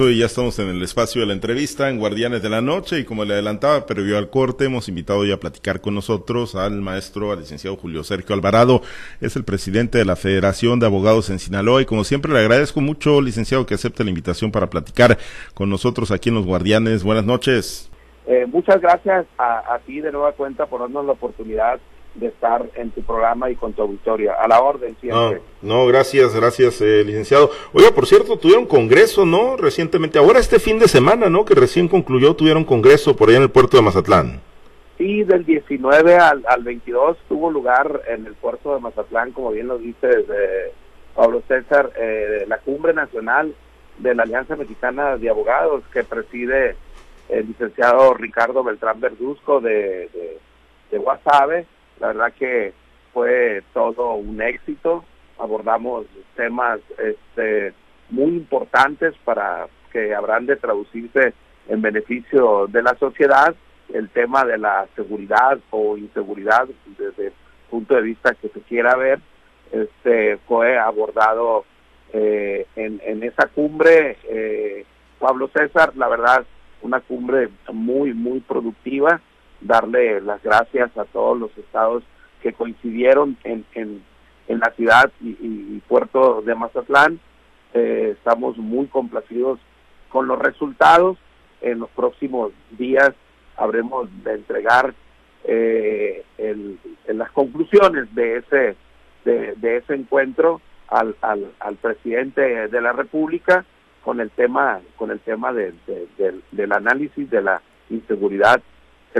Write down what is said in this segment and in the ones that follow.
Y ya estamos en el espacio de la entrevista en Guardianes de la Noche y como le adelantaba previo al corte hemos invitado ya a platicar con nosotros al maestro, al licenciado Julio Sergio Alvarado, es el presidente de la Federación de Abogados en Sinaloa y como siempre le agradezco mucho, licenciado, que acepte la invitación para platicar con nosotros aquí en Los Guardianes. Buenas noches. Eh, muchas gracias a ti de nueva cuenta por darnos la oportunidad de estar en tu programa y con tu auditoria. A la orden siempre. No, no gracias, gracias, eh, licenciado. Oiga, por cierto, tuvieron congreso, ¿no? Recientemente, ahora este fin de semana, ¿no? Que recién concluyó, tuvieron congreso por allá en el puerto de Mazatlán. Sí, del 19 al, al 22 tuvo lugar en el puerto de Mazatlán, como bien lo dice eh, Pablo César, eh, la cumbre nacional de la Alianza Mexicana de Abogados que preside el licenciado Ricardo Beltrán Verduzco de, de, de Guasave la verdad que fue todo un éxito. Abordamos temas este, muy importantes para que habrán de traducirse en beneficio de la sociedad. El tema de la seguridad o inseguridad desde el punto de vista que se quiera ver, este, fue abordado eh, en, esa cumbre. Eh, Pablo César, la verdad, una cumbre muy, muy productiva darle las gracias a todos los estados que coincidieron en, en, en la ciudad y, y, puerto de Mazatlán. Eh, estamos muy complacidos con los resultados. En los próximos días habremos de entregar eh, el, las conclusiones de ese de, ese encuentro al, al, al, presidente de la República con el tema con el tema de, de, del, del análisis de la inseguridad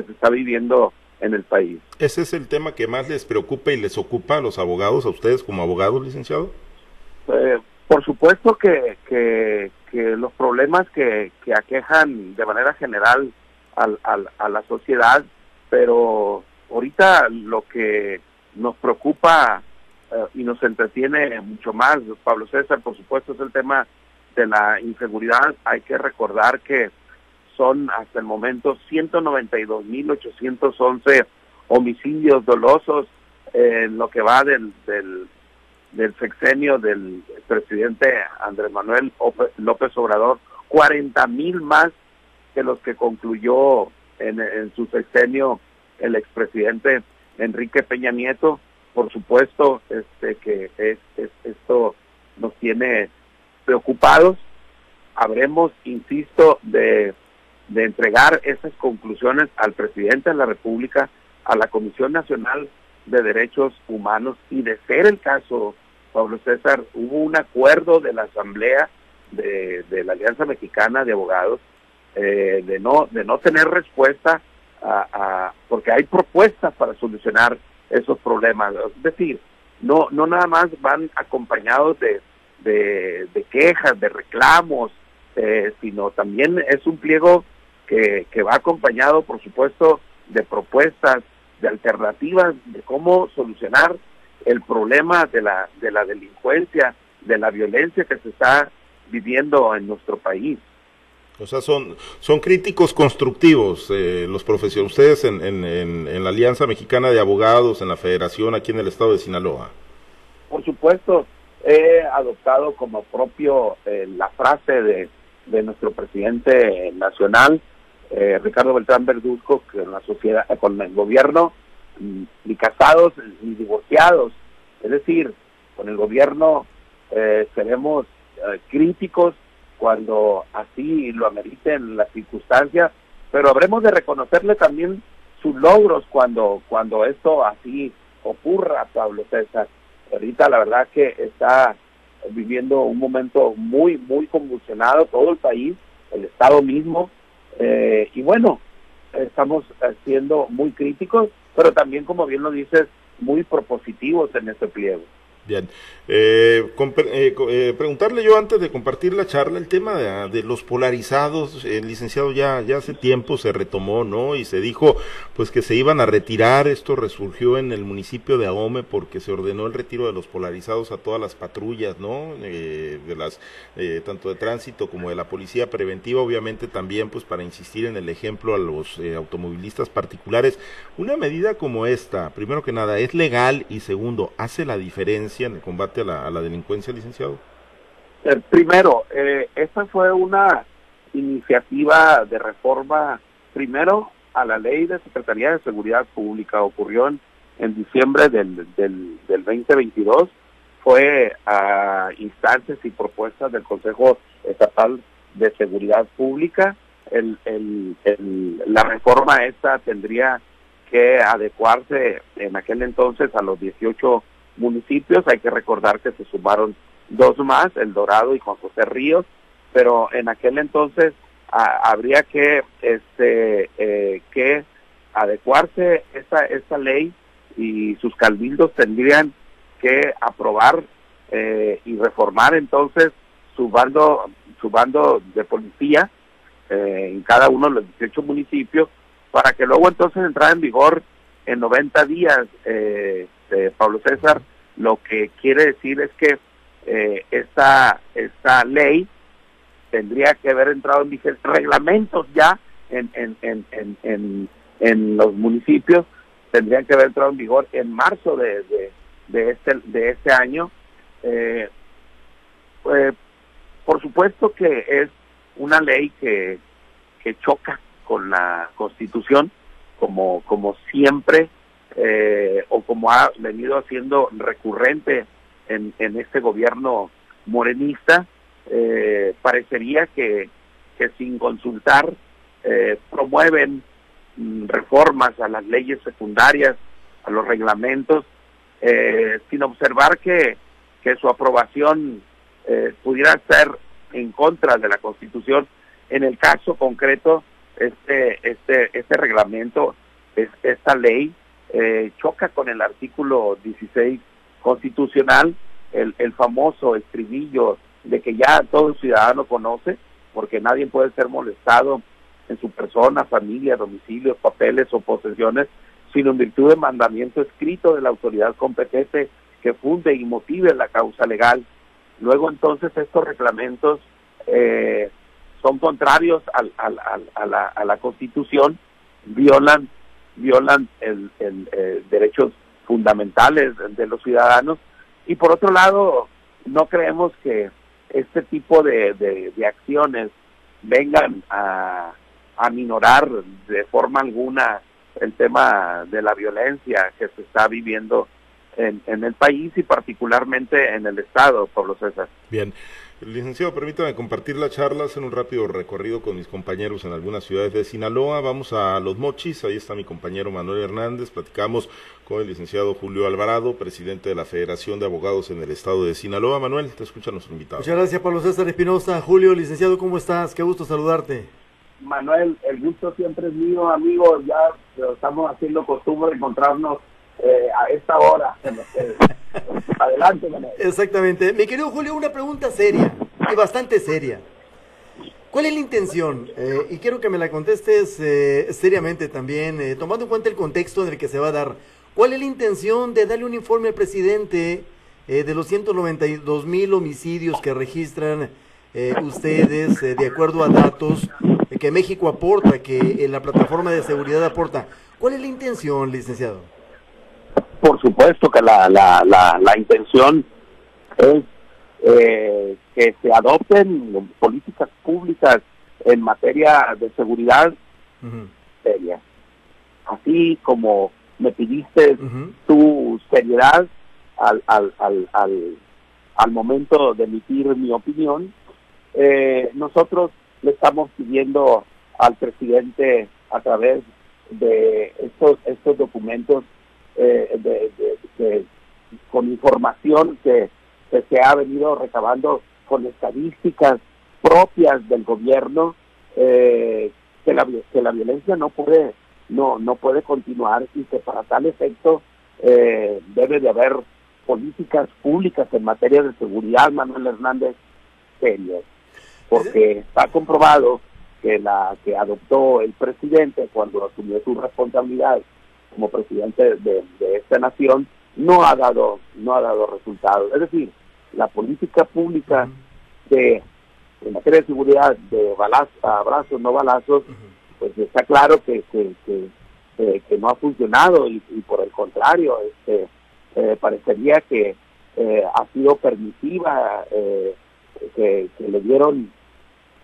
que se está viviendo en el país. ¿Ese es el tema que más les preocupa y les ocupa a los abogados, a ustedes como abogados, licenciado? Eh, por supuesto que, que, que, los problemas que, que aquejan de manera general al, al, a la sociedad, pero ahorita lo que nos preocupa eh, y nos entretiene mucho más, Pablo César, por supuesto, es el tema de la inseguridad. Hay que recordar que son hasta el momento 192.811 homicidios dolosos en lo que va del, del, sexenio del presidente Andrés Manuel López Obrador, 40.000 más que los que concluyó en, su sexenio el expresidente Enrique Peña Nieto. Por supuesto, este que es, esto nos tiene preocupados. Habremos, insisto, de de entregar esas conclusiones al presidente de la República, a la Comisión Nacional de Derechos Humanos y de ser el caso, Pablo César, hubo un acuerdo de la Asamblea de, de la Alianza Mexicana de Abogados eh, de no de no tener respuesta a, porque hay propuestas para solucionar esos problemas, es decir, no no nada más van acompañados de, de, de quejas, de reclamos, eh, sino también es un pliego que, que va acompañado, por supuesto, de propuestas, de alternativas de cómo solucionar el problema de la, de la delincuencia, de la violencia que se está viviendo en nuestro país. O sea, son, son críticos constructivos eh, los profesionales, ustedes en, en, en, en, la Alianza Mexicana de Abogados, en la Federación aquí en el estado de Sinaloa. Por supuesto, he adoptado como propio eh, la frase de, de nuestro presidente nacional, eh, Ricardo Beltrán Verduzco con la sociedad, con el gobierno, mm, ni casados ni divorciados. Es decir, con el gobierno eh, seremos eh, críticos cuando así lo ameriten las circunstancias, pero habremos de reconocerle también sus logros cuando, cuando esto así ocurra, Pablo César. Ahorita la verdad que está viviendo un momento muy, muy convulsionado todo el país, el Estado mismo, eh, y bueno, estamos siendo muy críticos, pero también, como bien lo dices, muy propositivos en este pliego. Bien. Eh, eh, eh, preguntarle yo antes de compartir la charla el tema de, de, los polarizados, el licenciado ya, ya hace tiempo se retomó, ¿no? Y se dijo pues que se iban a retirar, esto resurgió en el municipio de Ahome porque se ordenó el retiro de los polarizados a todas las patrullas, ¿no? Eh, de las, eh, tanto de tránsito como de la policía preventiva, obviamente también pues para insistir en el ejemplo a los eh, automovilistas particulares. Una medida como esta, primero que nada, es legal y segundo, hace la diferencia en el combate a la, delincuencia, licenciado? Eh, primero, eh, esta fue una iniciativa de reforma, primero, a la ley de Secretaría de Seguridad Pública. Ocurrió en, en diciembre del, del, del 2022. Fue a instancias y propuestas del Consejo Estatal de Seguridad Pública. El, el, el, la reforma esta tendría que adecuarse en aquel entonces a los 18 municipios. Hay que recordar que se sumaron dos más, El Dorado y Juan José Ríos, pero en aquel entonces habría que este eh, que adecuarse esta esta ley y sus cabildos tendrían que aprobar eh, y reformar entonces su bando su bando de policía eh, en cada uno de los 18 municipios para que luego entonces entrara en vigor en 90 días eh, Pablo César lo que quiere decir es que eh, esta esta ley tendría que haber entrado en vigencia reglamentos ya en, en, en, en, en, los municipios tendrían que haber entrado en vigor en marzo de, de, este de este año. Eh, pues, por supuesto que es una ley que, que choca con la constitución como como siempre eh, o como ha venido haciendo recurrente en, en este gobierno morenista eh, parecería que, que sin consultar eh, promueven mm, reformas a las leyes secundarias, a los reglamentos, eh, sin observar que, que su aprobación eh, pudiera ser en contra de la Constitución. En el caso concreto, este, este, este reglamento, es, esta ley, eh, choca con el artículo 16 constitucional, el, el famoso estribillo de que ya todo ciudadano conoce, porque nadie puede ser molestado en su persona, familia, domicilios, papeles o posesiones, sino en virtud de mandamiento escrito de la autoridad competente que funde y motive la causa legal. Luego entonces estos reglamentos eh, son contrarios al, a, la, a, la, Constitución, violan violan el, el, eh, derechos fundamentales de los ciudadanos. Y por otro lado no creemos que este tipo de, de, acciones vengan a, a minorar de forma alguna el tema de la violencia que se está viviendo en, en el país y particularmente en el Estado, Pablo César. Bien. Licenciado, permítame compartir la charla, hacer un rápido recorrido con mis compañeros en algunas ciudades de Sinaloa. Vamos a Los Mochis, ahí está mi compañero Manuel Hernández. Platicamos con el licenciado Julio Alvarado, presidente de la Federación de Abogados en el estado de Sinaloa. Manuel, te escucha nuestro invitado. Muchas gracias, Pablo César Espinosa. Julio, licenciado, ¿cómo estás? Qué gusto saludarte. Manuel, el gusto siempre es mío, amigo. Ya estamos haciendo costumbre de encontrarnos eh, a esta hora. Adelante, Exactamente. Mi querido Julio, una pregunta seria y bastante seria. ¿Cuál es la intención? Eh, y quiero que me la contestes eh, seriamente también, eh, tomando en cuenta el contexto en el que se va a dar. ¿Cuál es la intención de darle un informe al presidente de los 192 mil homicidios que registran ustedes de acuerdo a datos que México aporta, que la plataforma de seguridad aporta? ¿Cuál es la intención, licenciado? Por supuesto que la, la, la, la intención es eh, que se adopten políticas públicas en materia de seguridad. Seria. Así como me pidiste tu seriedad al, al, al, al, al momento de emitir mi opinión, eh, nosotros le estamos pidiendo al presidente a través de estos, estos documentos eh, de, con información que, se ha venido recabando con estadísticas propias del gobierno eh, que la que la violencia no puede no no puede continuar y que para tal efecto eh, debe de haber políticas públicas en materia de seguridad Manuel Hernández serias. Porque está comprobado que la que adoptó el presidente cuando asumió su responsabilidad como presidente de, esta nación no ha dado no ha dado resultados. Es decir la política pública de en materia de seguridad de balazos abrazos no balazos pues está claro que que, que, no ha funcionado y, por el contrario este eh, parecería que eh, ha sido permisiva eh, que, que le dieron,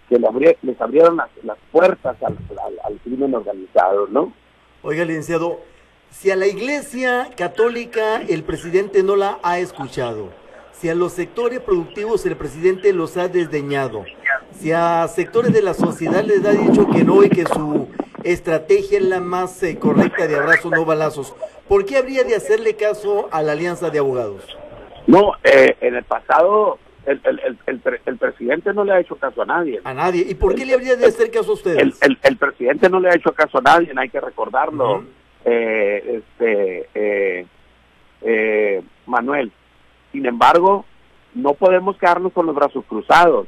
que le les abrieron las, las puertas al, al, crimen organizado, ¿no? Oiga, licenciado, si a la Iglesia Católica el presidente no la ha escuchado, si a los sectores productivos el presidente los ha desdeñado, si a sectores de la sociedad les ha dicho que no y que su estrategia es la más eh, correcta de abrazos no balazos, ¿por qué habría de hacerle caso a la alianza de abogados? No, eh, en el pasado el, el, el, el, presidente no le ha hecho caso a nadie. A nadie. ¿Y por qué le habría de hacer caso a ustedes? El, presidente no le ha hecho caso a nadie, hay que recordarlo. Eh, este, eh, eh, Manuel, sin embargo, no podemos quedarnos con los brazos cruzados.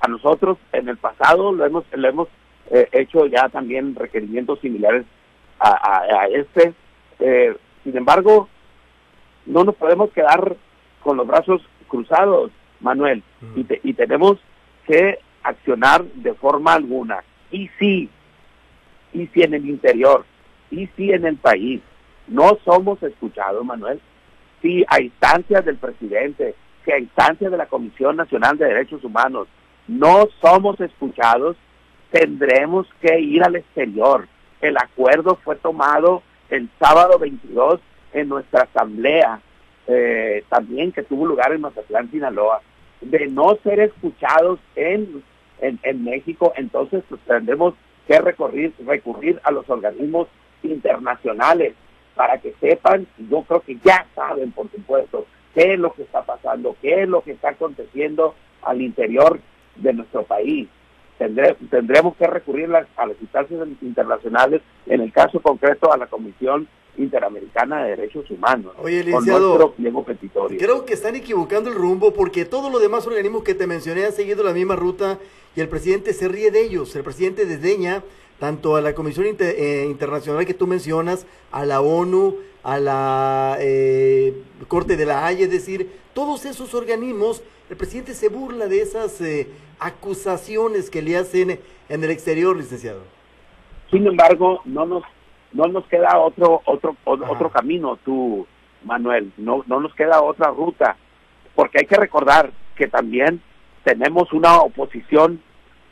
A nosotros en el pasado lo hemos, lo hemos eh, hecho ya también requerimientos similares a, a, este. Eh, sin embargo, no nos podemos quedar con los brazos cruzados, Manuel, y, y tenemos que accionar de forma alguna. Y sí, y si en el interior, si en el país. No somos escuchados, Manuel, si a instancias del presidente, si a instancias de la Comisión Nacional de Derechos Humanos no somos escuchados, tendremos que ir al exterior. El acuerdo fue tomado el sábado 22 en nuestra asamblea, eh, también que tuvo lugar en Mazatlán, Sinaloa, de no ser escuchados en, en, México, entonces pues, tendremos que recurrir, recurrir a los organismos internacionales para que sepan, yo creo que ya saben, por supuesto, qué es lo que está pasando, qué es lo que está aconteciendo al interior de nuestro país tendremos que recurrir a las instancias internacionales, en el caso concreto a la Comisión Interamericana de Derechos Humanos. Oye, licenciado, creo que están equivocando el rumbo porque todos los demás organismos que te mencioné han seguido la misma ruta y el presidente se ríe de ellos. El presidente desdeña tanto a la Comisión eh, Internacional que tú mencionas, a la ONU, a la eh, Corte de la Haya, es decir, todos esos organismos, el presidente se burla de esas eh, acusaciones que le hacen en el exterior, licenciado. Sin embargo, no nos no nos queda otro otro otro camino, tú Manuel, no no nos queda otra ruta, porque hay que recordar que también tenemos una oposición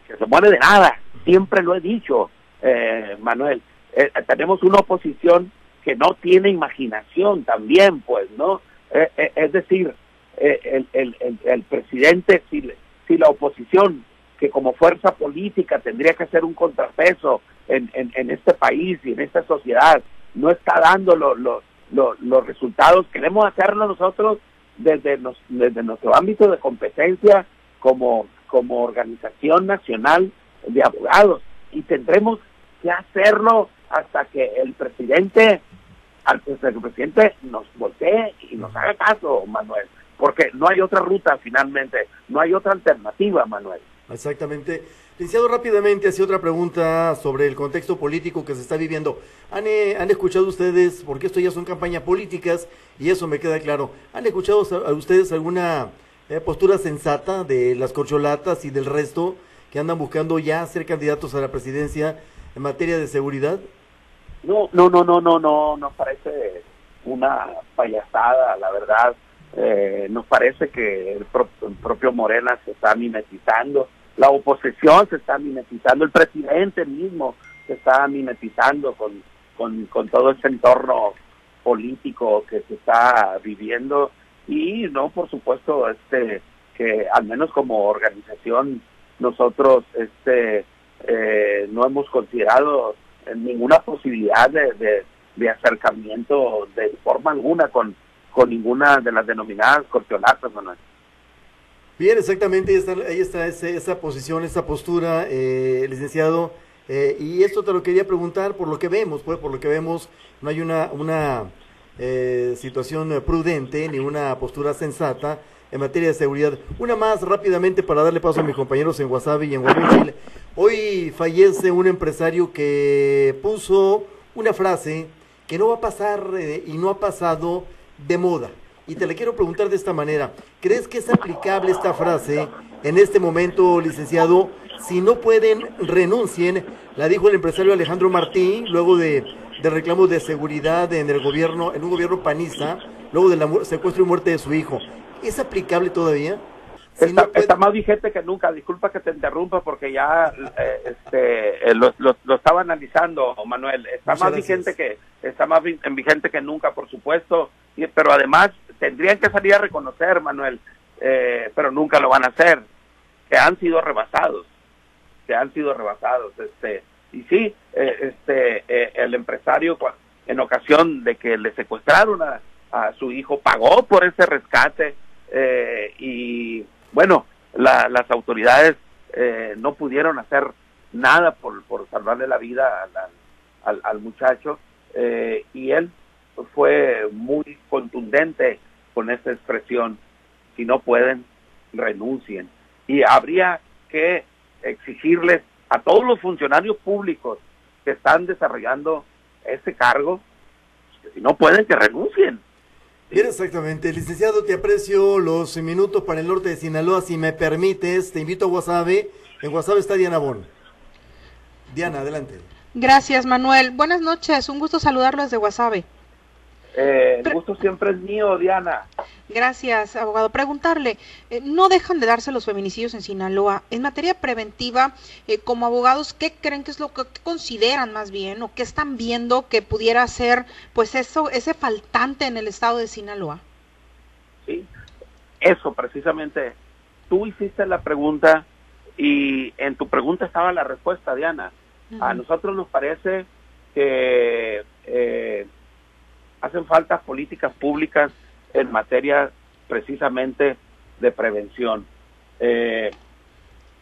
que se muere de nada, siempre lo he dicho, eh, Manuel, eh, tenemos una oposición que no tiene imaginación también, pues, ¿no? Eh, es decir, el, el, el, presidente, si, si la oposición, que como fuerza política tendría que ser un contrapeso en, en, este país y en esta sociedad, no está dando los resultados, queremos hacerlo nosotros desde, desde nuestro ámbito de competencia como organización nacional de abogados y tendremos que hacerlo hasta que el presidente, al que el presidente nos voltee y nos haga caso, Manuel porque no hay otra ruta finalmente, no hay otra alternativa, Manuel. Exactamente. Licenciado, rápidamente hacia otra pregunta sobre el contexto político que se está viviendo. ¿Han, eh, ¿Han, escuchado ustedes, porque esto ya son campañas políticas y eso me queda claro, ¿han escuchado a ustedes alguna eh, postura sensata de las corcholatas y del resto que andan buscando ya ser candidatos a la presidencia en materia de seguridad? No, no, no, no, no, no, nos parece una payasada, la verdad. Eh, nos parece que el, propio Morena se está mimetizando, la oposición se está mimetizando, el presidente mismo se está mimetizando con, con, todo ese entorno político que se está viviendo y no por supuesto este que al menos como organización nosotros este eh, no hemos considerado ninguna posibilidad de, de acercamiento de forma alguna con con ninguna de las denominadas corcholatas, Manuel. Bien, exactamente, ahí está, ahí está esa posición, esa postura, eh, licenciado. Eh, y esto te lo quería preguntar por lo que vemos, pues por lo que vemos, no hay una, una eh, situación prudente ni una postura sensata en materia de seguridad. Una más rápidamente para darle paso a mis compañeros en Wasabi y en Guadalajara. Hoy fallece un empresario que puso una frase que no va a pasar y no ha pasado de moda. Y te le quiero preguntar de esta manera, ¿crees que es aplicable esta frase en este momento, licenciado? Si no pueden, renuncien, la dijo el empresario Alejandro Martín, luego de, de reclamos de seguridad en el gobierno, en un gobierno panista, luego del secuestro y muerte de su hijo. ¿Es aplicable todavía? Está, más vigente que nunca. Disculpa que te interrumpa porque ya eh, este, eh, lo, lo, estaba analizando, Manuel. Está más vigente que está más vigente que nunca, por supuesto. Y, pero además tendrían que salir a reconocer, Manuel, eh, pero nunca lo van a hacer, que han sido rebasados, que han sido rebasados. Este y sí, este el empresario en ocasión de que le secuestraron a, a su hijo pagó por ese rescate y bueno, las autoridades eh, no pudieron hacer nada por, por salvarle la vida al, al, muchacho eh, y él fue muy contundente con esa expresión, si no pueden, renuncien. Y habría que exigirles a todos los funcionarios públicos que están desarrollando ese cargo, que si no pueden, que renuncien. Bien, exactamente. Licenciado, te aprecio los minutos para el norte de Sinaloa. Si me permites, te invito a Guasave. En Guasave está Diana Bon. Diana, adelante. Gracias, Manuel. Buenas noches. Un gusto saludarlos desde Guasave. Eh, el gusto siempre es mío, Diana. Gracias, abogado. Preguntarle, eh, no dejan de darse los feminicidios en Sinaloa. En materia preventiva, eh, como abogados, ¿qué creen que es lo que consideran más bien o qué están viendo que pudiera ser, pues eso, ese faltante en el estado de Sinaloa? Sí, eso precisamente. Tú hiciste la pregunta y en tu pregunta estaba la respuesta, Diana. A nosotros nos parece que eh, hacen falta políticas públicas en materia precisamente de prevención. Eh,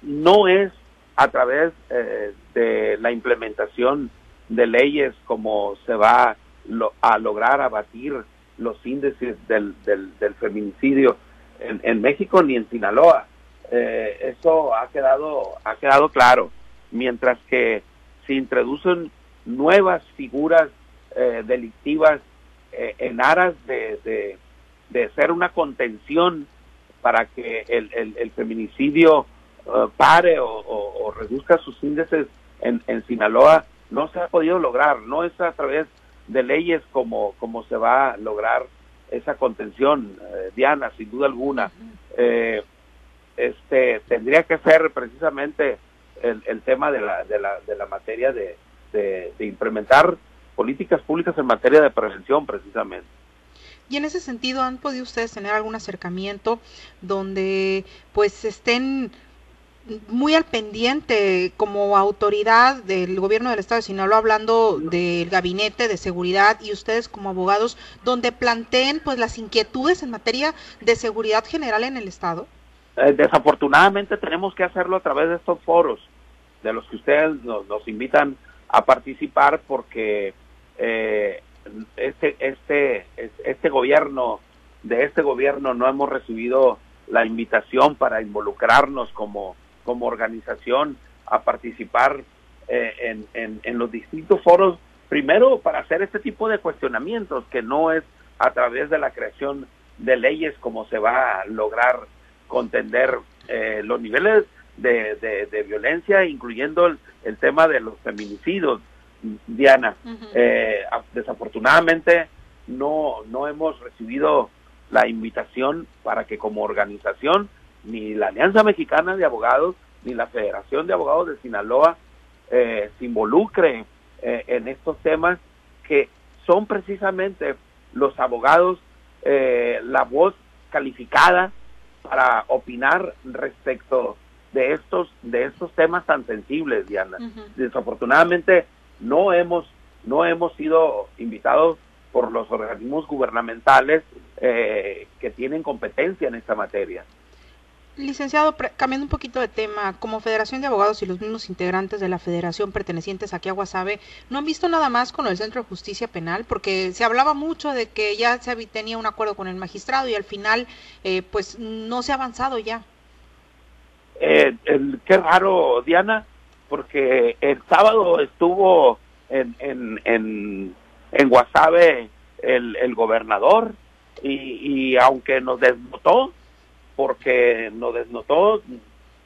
no es a través eh, de la implementación de leyes como se va a lograr abatir los índices del, del, feminicidio en, México ni en Sinaloa. Eh, eso ha quedado, ha quedado claro. Mientras que se introducen nuevas figuras delictivas eh, en aras de, de, ser una contención para que el, el, feminicidio eh, pare o, reduzca sus índices en, en Sinaloa, no se ha podido lograr, no es a través de leyes como, como se va a lograr esa contención, eh, Diana, sin duda alguna. este tendría que ser precisamente el, el tema de la, de la, de la materia de, de, de implementar políticas públicas en materia de prevención precisamente. Y en ese sentido, ¿han podido ustedes tener algún acercamiento donde pues estén muy al pendiente como autoridad del gobierno del estado de Sinaloa hablando del gabinete de seguridad y ustedes como abogados donde planteen pues las inquietudes en materia de seguridad general en el estado? Eh, desafortunadamente tenemos que hacerlo a través de estos foros de los que ustedes nos, nos invitan a participar porque eh, este, este, este gobierno, de este gobierno no hemos recibido la invitación para involucrarnos como, como organización a participar eh, en, en, los distintos foros, primero para hacer este tipo de cuestionamientos, que no es a través de la creación de leyes como se va a lograr contender eh, los niveles de, de, violencia, incluyendo el, el, tema de los feminicidios. Diana. Eh, desafortunadamente no, no hemos recibido la invitación para que como organización ni la Alianza Mexicana de Abogados ni la Federación de Abogados de Sinaloa eh, se involucre eh, en estos temas que son precisamente los abogados la voz calificada para opinar respecto de estos de estos temas tan sensibles, Diana. Desafortunadamente no hemos, no hemos sido invitados por los organismos gubernamentales eh, que tienen competencia en esta materia. Licenciado, cambiando un poquito de tema, como Federación de Abogados y los mismos integrantes de la Federación pertenecientes aquí a Guasave, ¿no han visto nada más con el Centro de Justicia Penal? Porque se hablaba mucho de que ya se tenía un acuerdo con el magistrado y al final, eh, pues, no se ha avanzado ya. Eh, el, qué raro, Diana, porque el sábado estuvo en, en, en, en Guasave el, el gobernador y, y aunque nos desnotó, porque nos desnotó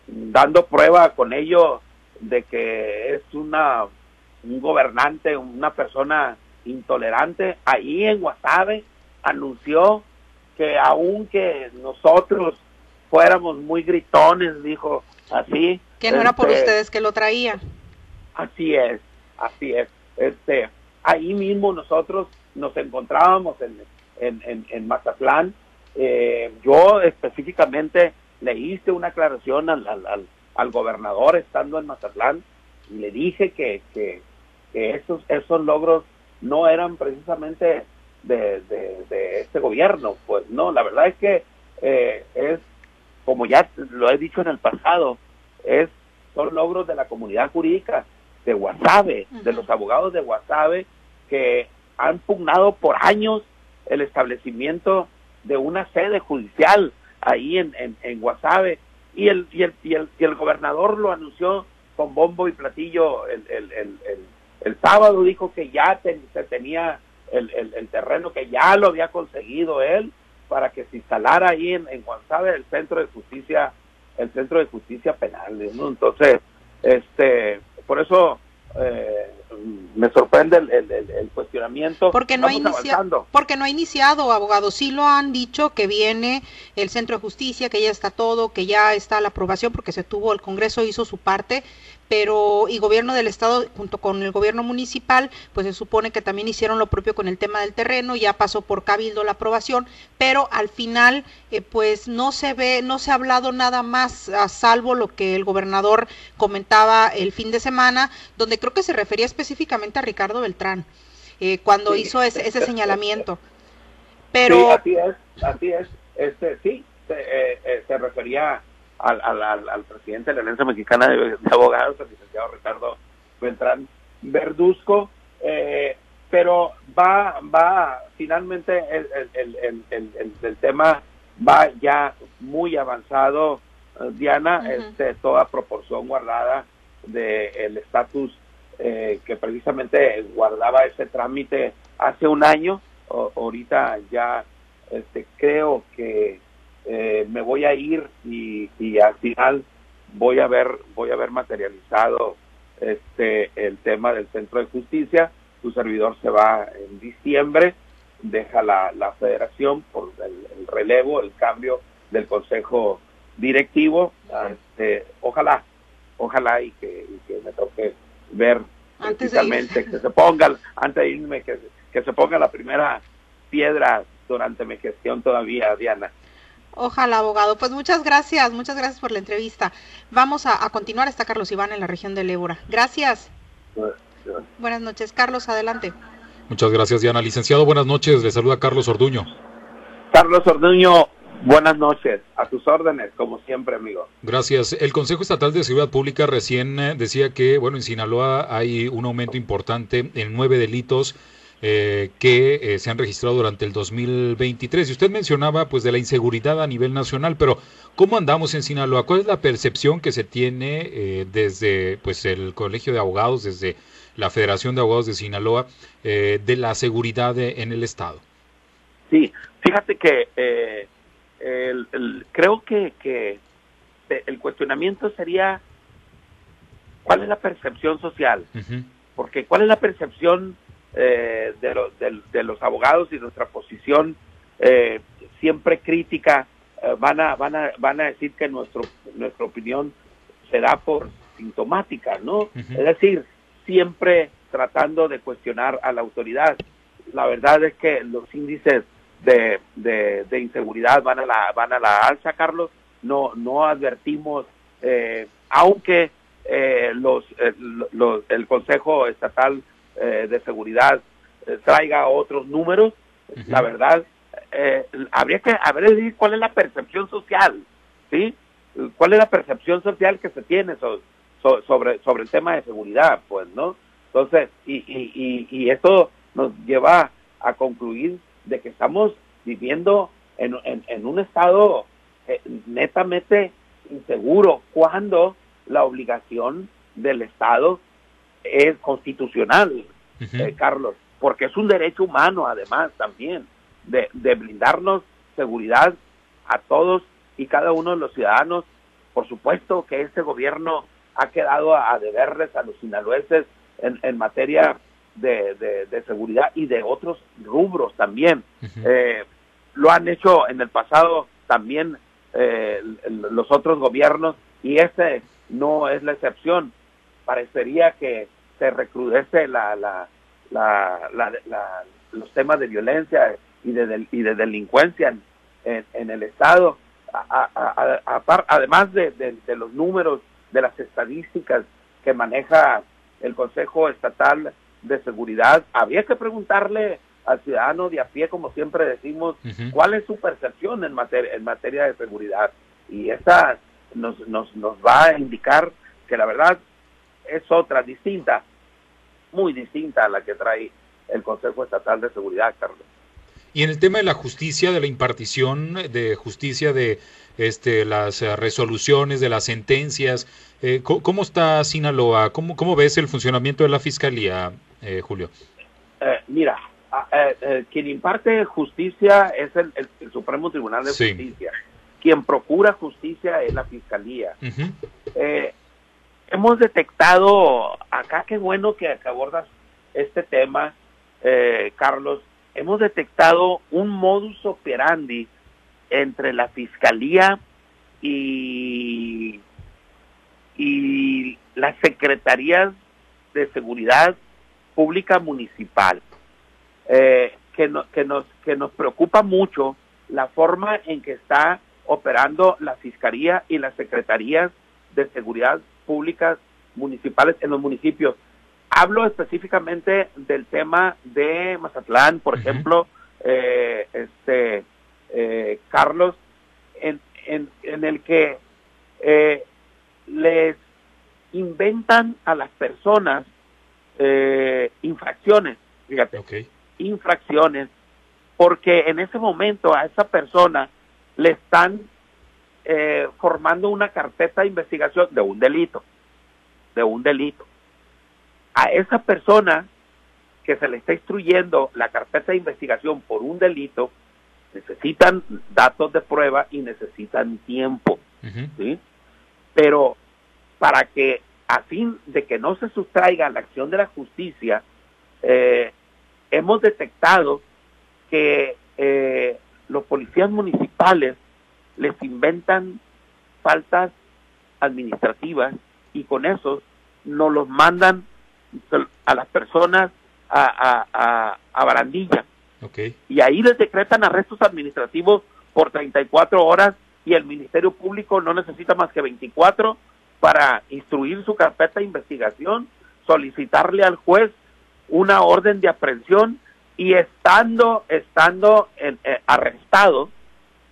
dando prueba con ello de que es una un gobernante, una persona intolerante, ahí en Guasave anunció que aunque nosotros fuéramos muy gritones, dijo así. Que no era por Este, ustedes que lo traía. Así es, así es. Este, ahí mismo nosotros nos encontrábamos en, en, en, en Mazatlán. Eh, yo específicamente le hice una aclaración al, al, al, al gobernador estando en Mazatlán y le dije que, que, que esos, esos logros no eran precisamente de, de, de este gobierno. Pues no, la verdad es que eh, es, como ya lo he dicho en el pasado, es son logros de la comunidad jurídica de Guasave, de los abogados de Guasave que han pugnado por años el establecimiento de una sede judicial ahí en, en, en Guasave. Y el, y, el, y, el, y el gobernador lo anunció con bombo y platillo el, el, el, el, el sábado, dijo que ya ten- se tenía el, el, el terreno, que ya lo había conseguido él para que se instalara ahí en, en Guasave el centro de justicia el centro de justicia penal ¿no? entonces este por eso eh, me sorprende el, el, el- el cuestionamiento Porque no, ha Vamos inicia- avanzando. porque no ha iniciado, abogado. Sí lo han dicho que viene el Centro de Justicia, que ya está todo, que ya está la aprobación, porque se tuvo, el Congreso hizo su parte, pero y gobierno del Estado junto con el gobierno municipal, pues se supone que también hicieron lo propio con el tema del terreno, ya pasó por Cabildo la aprobación, pero al final, eh, pues no se ve, no se ha hablado nada más, a salvo lo que el gobernador comentaba el fin de semana, donde creo que se refería específicamente a Ricardo Beltrán eh, cuando Sí. hizo ese, ese señalamiento. Sí, Pero así es, así es. Este, sí, se, eh, eh, se refería al, al, al, presidente de la Alianza Mexicana de, de Abogados, el licenciado Ricardo Beltrán Verduzco, eh, pero va, va, finalmente el, el, el, el, tema va ya muy avanzado, eh, Diana, este, toda proporción guardada del estatus eh, que precisamente guardaba ese trámite hace un año. O- ahorita ya este, creo que eh, me voy a ir y, y al final voy a ver voy a ver materializado este el tema del centro de justicia. Su servidor se va en diciembre, deja la, la federación por el, el relevo, el cambio del consejo directivo. Este, ojalá, ojalá y que, y que me toque ver Antes precisamente que se ponga, antes de irme, que, que se ponga la primera piedra durante mi gestión todavía, Diana. Ojalá, abogado. Pues muchas gracias, muchas gracias por la entrevista. Vamos a, a continuar. Está Carlos Iván en la región del Ébora. Gracias. Buenas noches, Carlos, adelante. Muchas gracias, Diana. Licenciado, buenas noches. Le saluda Carlos Orduño. Carlos Orduño, buenas noches. A tus órdenes, como siempre, amigo. Gracias. El Consejo Estatal de Seguridad Pública recién eh, decía que, bueno, en Sinaloa hay un aumento importante en nueve delitos eh, que eh, se han registrado durante el 2023. Y usted mencionaba, pues, de la inseguridad a nivel nacional, pero ¿cómo andamos en Sinaloa? ¿Cuál es la percepción que se tiene eh, desde, pues, el Colegio de Abogados, desde la Federación de Abogados de Sinaloa, eh, de la seguridad eh, en el Estado? Sí, fíjate que eh, el- el- creo que, que el cuestionamiento sería cuál es la percepción social, porque cuál es la percepción eh, de, los, de, de los abogados y nuestra posición eh, siempre crítica eh, van a van a van a decir que nuestro nuestra opinión se da por sintomática, ¿no? Es decir, siempre tratando de cuestionar a la autoridad. La verdad es que los índices de, de, de inseguridad van a la van a la alza, Carlos. No no advertimos, eh, aunque eh, los, los el Consejo Estatal eh, de Seguridad eh, traiga otros números, la verdad eh, habría que que decir cuál es la percepción social, ¿sí? ¿Cuál es la percepción social que se tiene so- so- sobre sobre el tema de seguridad, pues, ¿no? Entonces, y, y, y, y esto nos lleva a concluir de que estamos viviendo en, en, en un estado eh, netamente inseguro cuando la obligación del Estado es constitucional, eh, Carlos, porque es un derecho humano además también de, de brindarnos seguridad a todos y cada uno de los ciudadanos. Por supuesto que este gobierno ha quedado a, a deberles a los sinaloenses en, en materia de, de- de seguridad y de otros rubros también. Eh, lo han hecho en el pasado también eh, los otros gobiernos y ese no es la excepción. Parecería que se recrudece la, la, la, los temas de violencia y de, y de delincuencia en, en, el Estado, además de, de, los números, de las estadísticas que maneja el Consejo Estatal de Seguridad, habría que preguntarle al ciudadano de a pie, como siempre decimos, cuál es su percepción en materia, en materia de seguridad. Y esa nos, nos, nos va a indicar que la verdad es otra, distinta, muy distinta a la que trae el Consejo Estatal de Seguridad, Carlos. Y en el tema de la justicia, de la impartición de justicia, de este, las eh, resoluciones, de las sentencias, eh, ¿cómo está Sinaloa? ¿Cómo, ¿Cómo ves el funcionamiento de la Fiscalía, eh, Julio? mira, quien imparte justicia es el, Supremo Tribunal de Justicia. Quien procura justicia es la Fiscalía. Hemos detectado, acá qué bueno que abordas este tema, Carlos, hemos detectado un modus operandi entre la Fiscalía y, y las Secretarías de Seguridad Pública Municipal, eh, que, que, nos, que nos preocupa mucho la forma en que está operando la Fiscalía y las Secretarías de Seguridad Públicas Municipales en los municipios. Hablo específicamente del tema de Mazatlán, por ejemplo, eh, este eh, Carlos, en, en, el que eh, les inventan a las personas infracciones, fíjate, infracciones, porque en ese momento a esa persona le están formando una carpeta de investigación de un delito, de un delito a esa persona que se le está instruyendo la carpeta de investigación por un delito, necesitan datos de prueba y necesitan tiempo, ¿sí? Pero para que a fin de que no se sustraiga la acción de la justicia, eh, hemos detectado que eh, los policías municipales les inventan faltas administrativas y con eso nos los mandan a las personas a, a, a, Barandilla. Y ahí les decretan arrestos administrativos por 34 horas y el Ministerio Público no necesita más que 24 para instruir su carpeta de investigación, solicitarle al juez una orden de aprehensión y estando estando en, eh, arrestado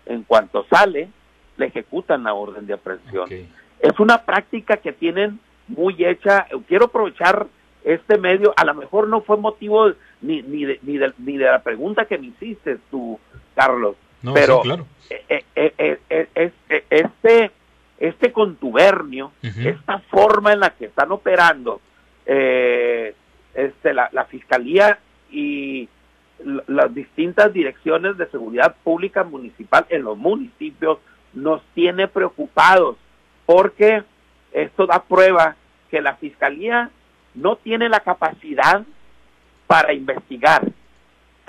en cuanto sale le ejecutan la orden de aprehensión. Es una práctica que tienen muy hecha. Quiero aprovechar este medio. A lo mejor no fue motivo ni, ni, de, ni, de, ni de la pregunta que me hiciste tú, Carlos, pero eh, eh, eh, este, este contubernio, esta forma en la que están operando este, la, la Fiscalía y las distintas direcciones de seguridad pública municipal en los municipios nos tiene preocupados porque esto da prueba que la Fiscalía no tiene la capacidad para investigar,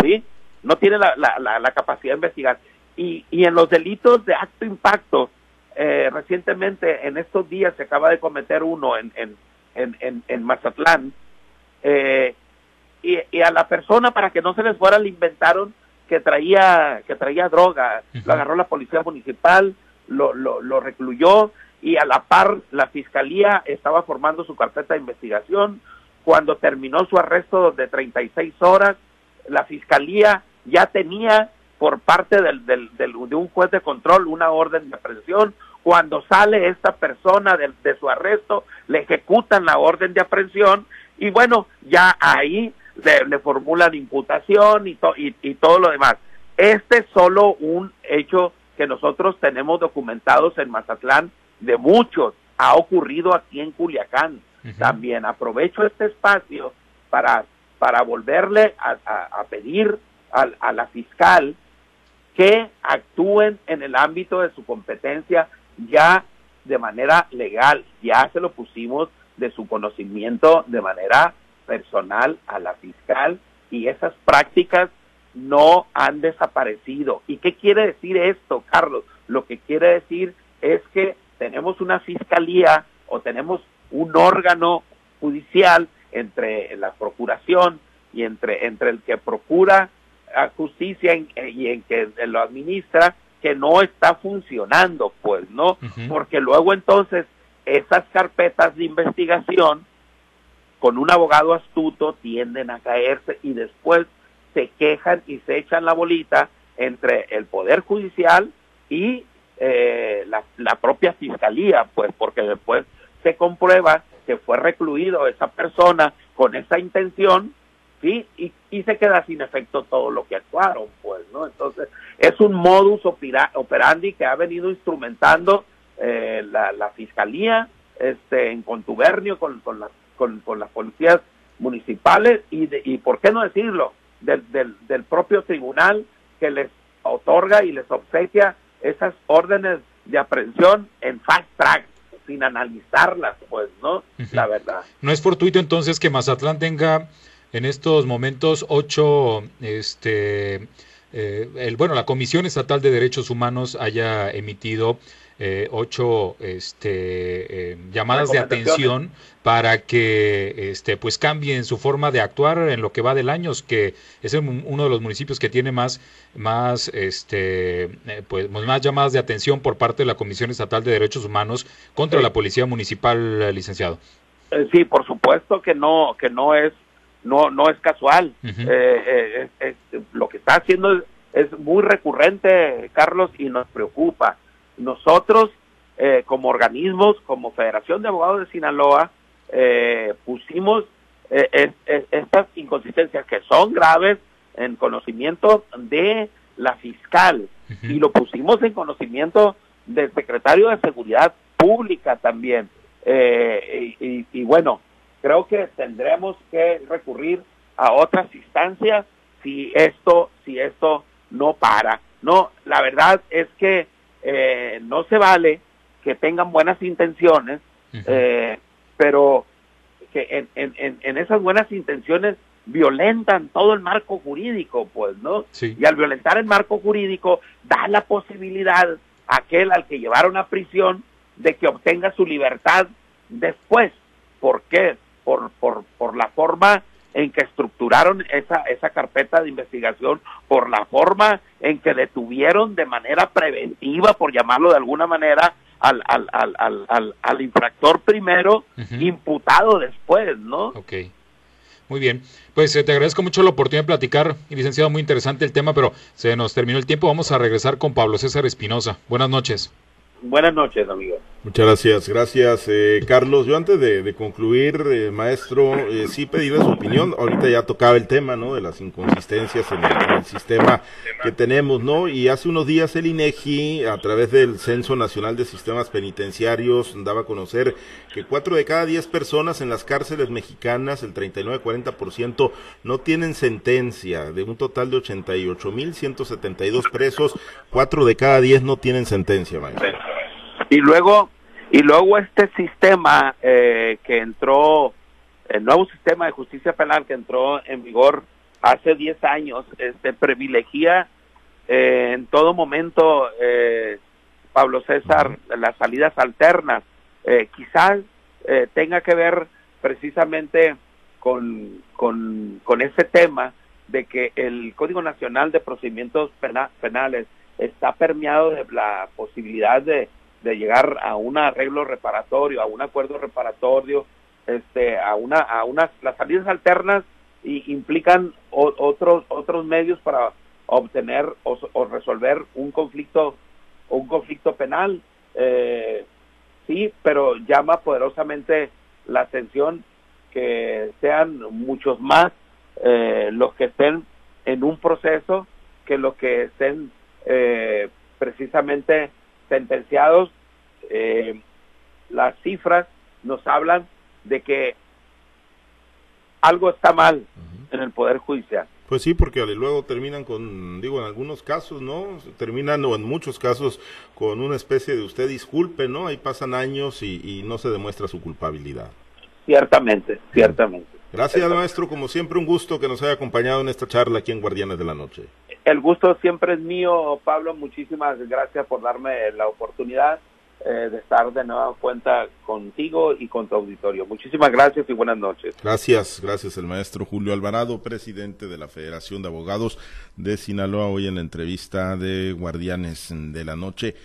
¿sí? No tiene la, la, la, capacidad de investigar. Y, y en los delitos de acto impacto, eh, recientemente, en estos días, se acaba de cometer uno en, en, en, en, Mazatlán, eh, y, y, a la persona, para que no se les fuera, le inventaron que traía, que traía droga. Lo agarró la policía municipal, lo, lo, lo recluyó y a la par la fiscalía estaba formando su carpeta de investigación. Cuando terminó su arresto de 36 horas, la fiscalía ya tenía por parte del, del, de un juez de control una orden de aprehensión. Cuando sale esta persona de, de su arresto, le ejecutan la orden de aprehensión y bueno, ya ahí le, le formulan imputación y, y, y todo lo demás. Este es solo un hecho que nosotros tenemos documentados en Mazatlán de muchos ha ocurrido aquí en Culiacán. También aprovecho este espacio para, para volverle a, pedir a, a, la fiscal que actúen en el ámbito de su competencia ya de manera legal. Ya se lo pusimos de su conocimiento de manera personal a la fiscal y esas prácticas no han desaparecido. ¿Y qué quiere decir esto, Carlos? lo que quiere decir es que tenemos una fiscalía o tenemos un órgano judicial entre la procuración y entre, entre el que procura justicia y en que lo administra que no está funcionando, pues, ¿no? Porque luego entonces esas carpetas de investigación con un abogado astuto tienden a caerse y después se quejan y se echan la bolita entre el Poder Judicial y eh, la, la, propia Fiscalía, pues porque después se comprueba que fue recluido esa persona con esa intención ¿sí? y, y se queda sin efecto todo lo que actuaron, pues, ¿no? Entonces, es un modus operandi que ha venido instrumentando eh, la, Fiscalía este, en contubernio con, con, las, con, con las policías municipales y, de, y, ¿por qué no decirlo?, del, del, del propio tribunal que les otorga y les obsequia esas órdenes de aprehensión en fast track sin analizarlas, pues, ¿no? La verdad. No es fortuito entonces que Mazatlán tenga en estos momentos ocho, este, eh, el, bueno, la Comisión Estatal de Derechos Humanos haya emitido eh, ocho este, eh, llamadas de atención para que este, pues cambien su forma de actuar en lo que va del año, que es uno de los municipios que tiene más, más, este, eh, pues, más llamadas de atención por parte de la Comisión Estatal de Derechos Humanos contra la Policía Municipal, licenciado. Sí, por supuesto que no, que no es, no, no es casual. lo que está haciendo es muy recurrente, Carlos, y nos preocupa nosotros eh, como organismos, como Federación de Abogados de Sinaloa, eh, pusimos eh, estas inconsistencias que son graves en conocimiento de la fiscal y lo pusimos en conocimiento del secretario de Seguridad Pública también. Y, y, bueno, creo que tendremos que recurrir a otras instancias si esto, si esto no para. No, la verdad es que eh, no se vale que tengan buenas intenciones, eh, pero que en, en, en, esas buenas intenciones violentan todo el marco jurídico, pues, ¿no? Y al violentar el marco jurídico, da la posibilidad a aquel al que llevaron a prisión de que obtenga su libertad después. ¿Por qué? Por, por, por la forma en que estructuraron esa, esa carpeta de investigación, por la forma en que detuvieron de manera preventiva, por llamarlo de alguna manera, al, al, al, al, al infractor primero, imputado después, ¿no? Ok. Muy bien, pues eh, te agradezco mucho la oportunidad de platicar, licenciado, muy interesante el tema, pero se nos terminó el tiempo. Vamos a regresar con Pablo César Espinosa. Buenas noches. Buenas noches, amigo. Muchas gracias, gracias, eh, Carlos. Yo antes de, concluir, eh, maestro, eh, sí pedirle su opinión. Ahorita ya tocaba el tema, ¿no? De las inconsistencias en el, sistema que tenemos, ¿no? Y hace unos días el INEGI, a través del Censo Nacional de Sistemas Penitenciarios, daba a conocer que cuatro de cada diez personas en las cárceles mexicanas, el 39-40%, no tienen sentencia. De un total de 88.172 presos, cuatro de cada diez no tienen sentencia, maestro. Y luego, y luego este sistema eh, que entró, el nuevo sistema de justicia penal que entró en vigor hace 10 años, este privilegia eh, en todo momento, eh, Pablo César, las salidas alternas. quizás tenga que ver precisamente con, con, con ese tema de que el Código Nacional de Procedimientos Penales está permeado de la posibilidad de de llegar a un arreglo reparatorio, a un acuerdo reparatorio, este, a una, a unas, las salidas alternas y implican otros, otros medios para obtener o, resolver un conflicto, un conflicto penal, eh, sí, pero llama poderosamente la atención que sean muchos más eh, los que estén en un proceso que los que estén eh, precisamente sentenciados, eh, las cifras nos hablan de que algo está mal en el Poder Judicial. Pues sí, porque luego terminan con, digo, en algunos casos, ¿no? Terminan, o en muchos casos, con una especie de usted disculpe, ¿no? Ahí pasan años y, no se demuestra su culpabilidad. Ciertamente, ciertamente. Gracias, maestro. Como siempre, un gusto que nos haya acompañado en esta charla aquí en Guardianes de la Noche. El gusto siempre es mío, Pablo. Muchísimas gracias por darme la oportunidad eh, de estar de nueva cuenta contigo y con tu auditorio. Muchísimas gracias y buenas noches. Gracias, gracias el maestro Julio Alvarado, presidente de la Federación de Abogados de Sinaloa, hoy en la entrevista de Guardianes de la Noche.